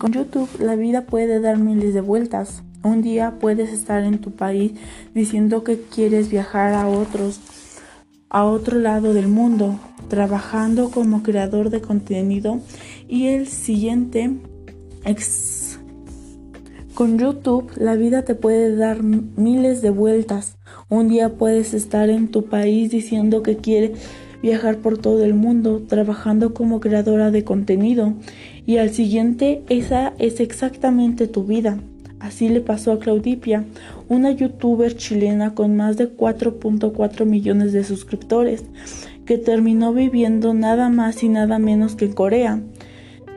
Con YouTube la vida puede dar miles de vueltas. Un día puedes estar en tu país diciendo que quieres viajar a otros a otro lado del mundo, trabajando como creador de contenido y el siguiente con YouTube la vida te puede dar miles de vueltas. Un día puedes estar en tu país diciendo que quieres viajar por todo el mundo trabajando como creadora de contenido y al siguiente esa es exactamente tu vida. Así le pasó a Claudipia, una youtuber chilena con más de 4.4 millones de suscriptores, que terminó viviendo nada más y nada menos que en Corea.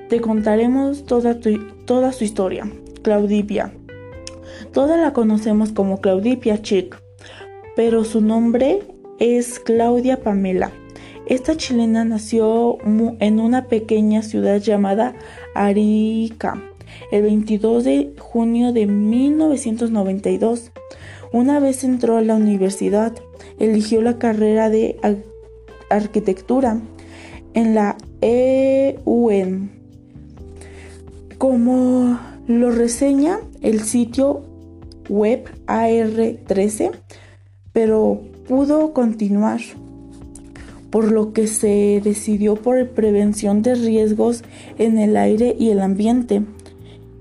Te contaremos toda, toda su historia. Claudipia. Toda la conocemos como Claudipia Chick, pero su nombre es Claudia Pamela. Esta chilena nació en una pequeña ciudad llamada Arica el 22 de junio de 1992. Una vez entró a la universidad, eligió la carrera de arquitectura en la EUN. Como lo reseña el sitio web AR13, pero pudo continuar por lo que se decidió por prevención de riesgos en el aire y el ambiente,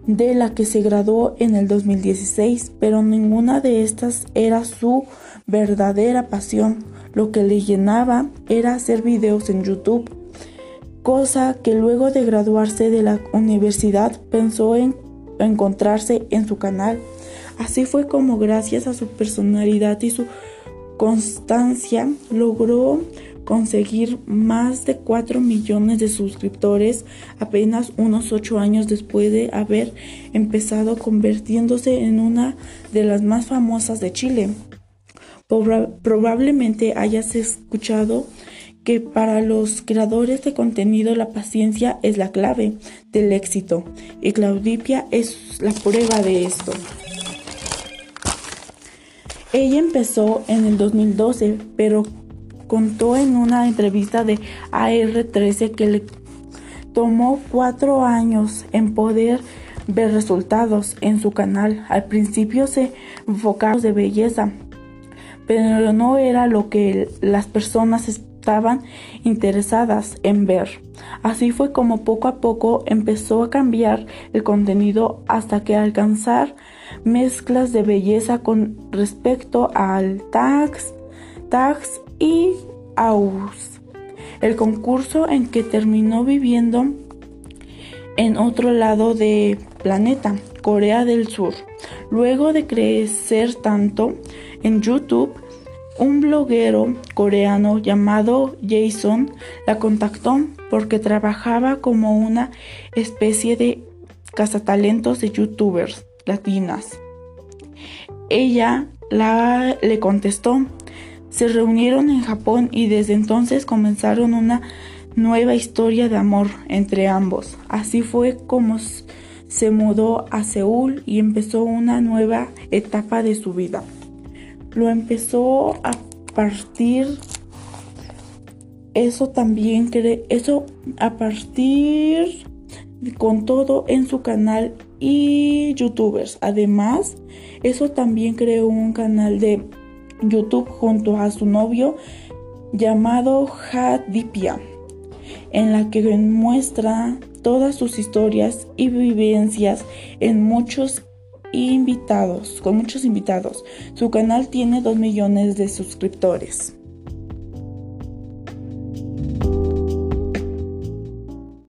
de la que se graduó en el 2016, pero ninguna de estas era su verdadera pasión. Lo que le llenaba era hacer videos en YouTube, cosa que luego de graduarse de la universidad pensó en encontrarse en su canal. Así fue como gracias a su personalidad y su constancia logró conseguir más de 4 millones de suscriptores apenas unos 8 años después de haber empezado convirtiéndose en una de las más famosas de Chile. Probablemente hayas escuchado que para los creadores de contenido la paciencia es la clave del éxito y Claudipia es la prueba de esto. Ella empezó en el 2012, pero contó en una entrevista de AR13 que le tomó cuatro años en poder ver resultados en su canal. Al principio se enfocaba de belleza, pero no era lo que las personas estaban interesadas en ver. Así fue como poco a poco empezó a cambiar el contenido hasta que alcanzar mezclas de belleza con respecto al tags, tags y Aus, el concurso en que terminó viviendo en otro lado del planeta, Corea del Sur. Luego de crecer tanto en YouTube, un bloguero coreano llamado Jason la contactó porque trabajaba como una especie de cazatalentos de youtubers latinas. Ella la, le contestó se reunieron en Japón y desde entonces comenzaron una nueva historia de amor entre ambos. Así fue como se mudó a Seúl y empezó una nueva etapa de su vida. Lo empezó a partir eso también cree eso a partir con todo en su canal y youtubers. Además, eso también creó un canal de YouTube junto a su novio llamado Hadipia, en la que muestra todas sus historias y vivencias en muchos invitados, con muchos invitados. Su canal tiene 2 millones de suscriptores.